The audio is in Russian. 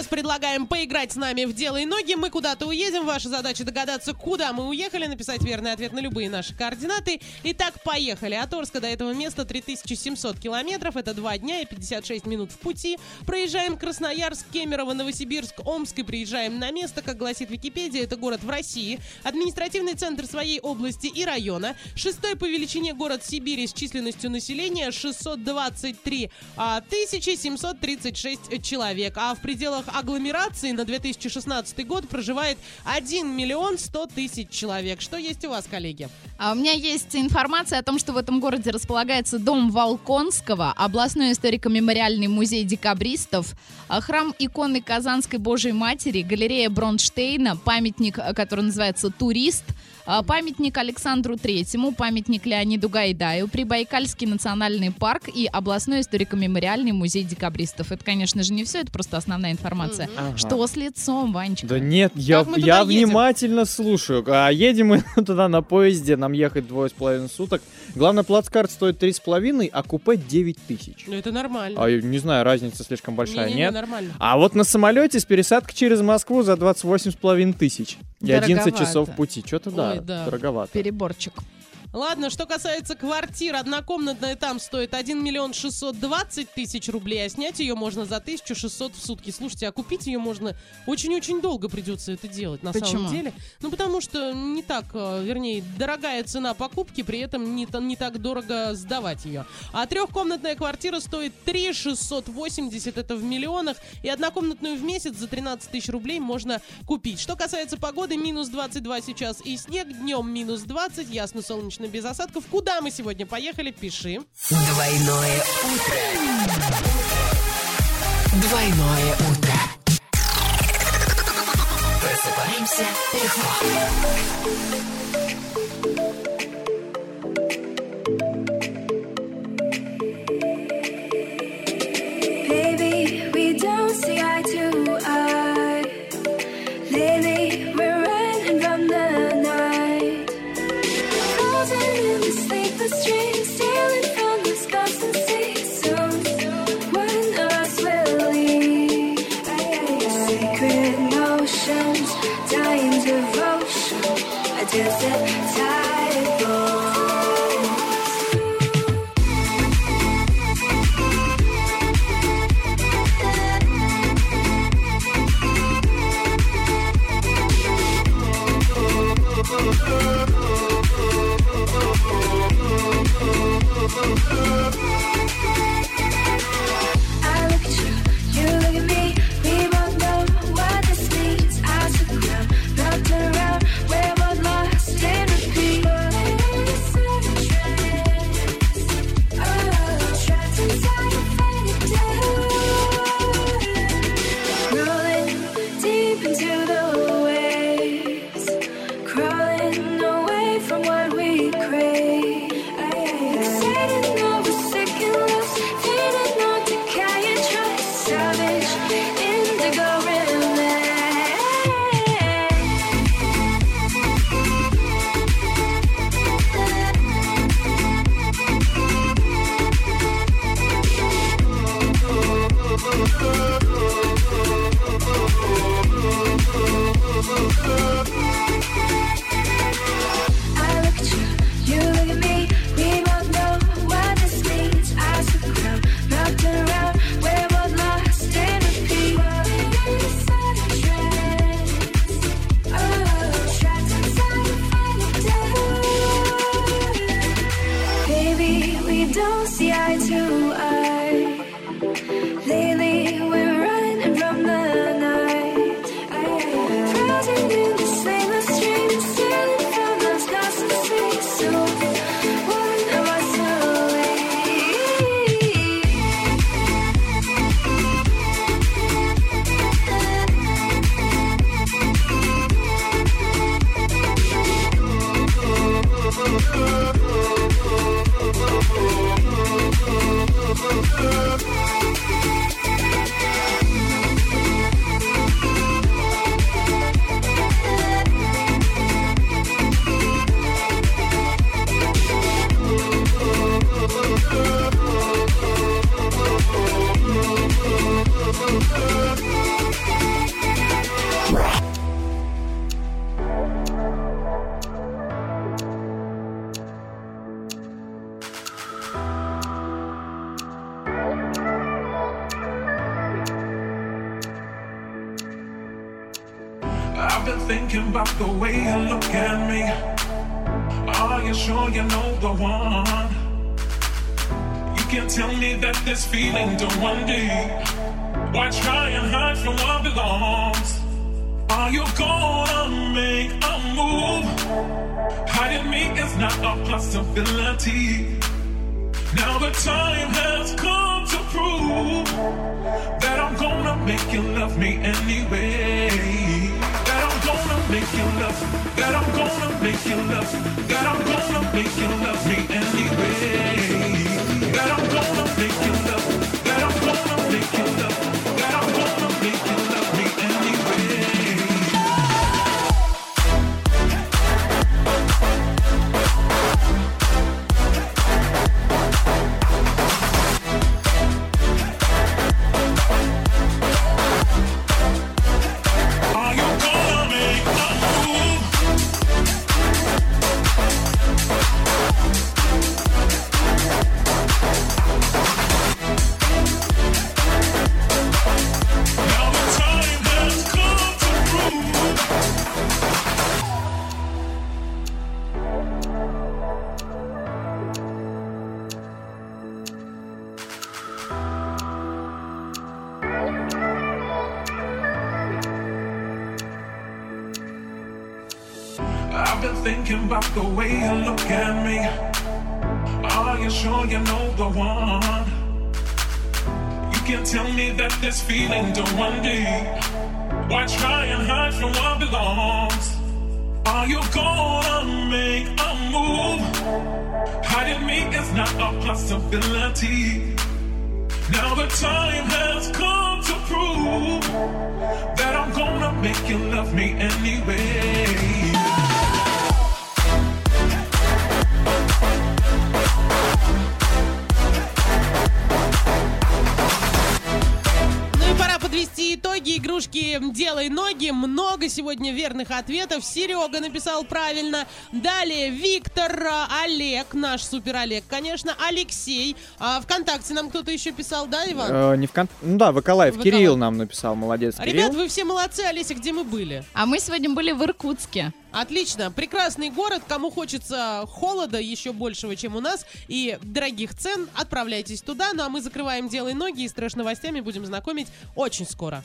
сейчас предлагаем поиграть с нами в «Делай ноги». Мы куда-то уедем. Ваша задача догадаться, куда мы уехали, написать верный ответ на любые наши координаты. Итак, поехали. От Орска до этого места 3700 километров. Это два дня и 56 минут в пути. Проезжаем Красноярск, Кемерово, Новосибирск, Омск и приезжаем на место. Как гласит Википедия, это город в России. Административный центр своей области и района. Шестой по величине город Сибири с численностью населения 623 а, 736 человек. А в пределах агломерации на 2016 год проживает 1 миллион 100 тысяч человек. Что есть у вас, коллеги? А у меня есть информация о том, что в этом городе располагается дом Волконского, областной историко-мемориальный музей декабристов, а, храм иконы Казанской Божьей Матери, галерея Бронштейна, памятник, э, который называется «Турист», а, Памятник Александру Третьему, памятник Леониду Гайдаю, Прибайкальский национальный парк и областной историко-мемориальный музей декабристов. Это, конечно же, не все, это просто основная информация. Ага. Что с лицом, Ванечка? Да нет, я, я едем? внимательно слушаю. А едем мы туда на поезде, нам ехать двое с половиной суток. Главное, плацкарт стоит три с половиной, а купе 9 тысяч. Ну, это нормально. А, не знаю, разница слишком большая, Не-не-не, нет? нормально. А вот на самолете с пересадкой через Москву за 28 с половиной тысяч. И 11 Дороговато. часов пути. Что-то да, да. дороговато. Переборчик. Ладно, что касается квартир, однокомнатная там стоит 1 миллион 620 тысяч рублей, а снять ее можно за 1600 в сутки. Слушайте, а купить ее можно очень-очень долго придется это делать, на Почему? самом деле. Ну, потому что не так, э, вернее, дорогая цена покупки, при этом не, не так дорого сдавать ее. А трехкомнатная квартира стоит 3 680, это в миллионах, и однокомнатную в месяц за 13 тысяч рублей можно купить. Что касается погоды, минус 22 сейчас и снег, днем минус 20, ясно, солнечно, без осадков. Куда мы сегодня поехали, пиши. Двойное утро. Двойное утро. Просыпаемся легко. music. I've been thinking about the way you look at me. Are you sure you know the one? You can't tell me that this feeling don't run deep. Why try and hide from what belongs? Are you gonna make a move? Hiding me is not a possibility. Now the time has come to prove that I'm gonna make you love me anyway. That I'm gonna make you love, that I'm gonna make you love, me anyway. That I'm gonna I've been thinking about the way you look at me. Are you sure you know the one? You can tell me that this feeling don't run deep. Why try and hide from what belongs? Are you gonna make a move? Hiding me is not a possibility. Now the time has come to prove that I'm gonna make you love me anyway. Много сегодня верных ответов. Серега написал правильно. Далее Виктор, а, Олег, наш супер Олег, конечно, Алексей. А ВКонтакте нам кто-то еще писал, да, Иван? Э, не в кон- Ну да, Выколаев. Выколаев. Кирилл нам написал, молодец, Кирилл. Ребят, вы все молодцы. Олеся, где мы были? А мы сегодня были в Иркутске. Отлично. Прекрасный город. Кому хочется холода еще большего, чем у нас, и дорогих цен, отправляйтесь туда. Ну а мы закрываем «Делай ноги» и с трэш-новостями будем знакомить очень скоро.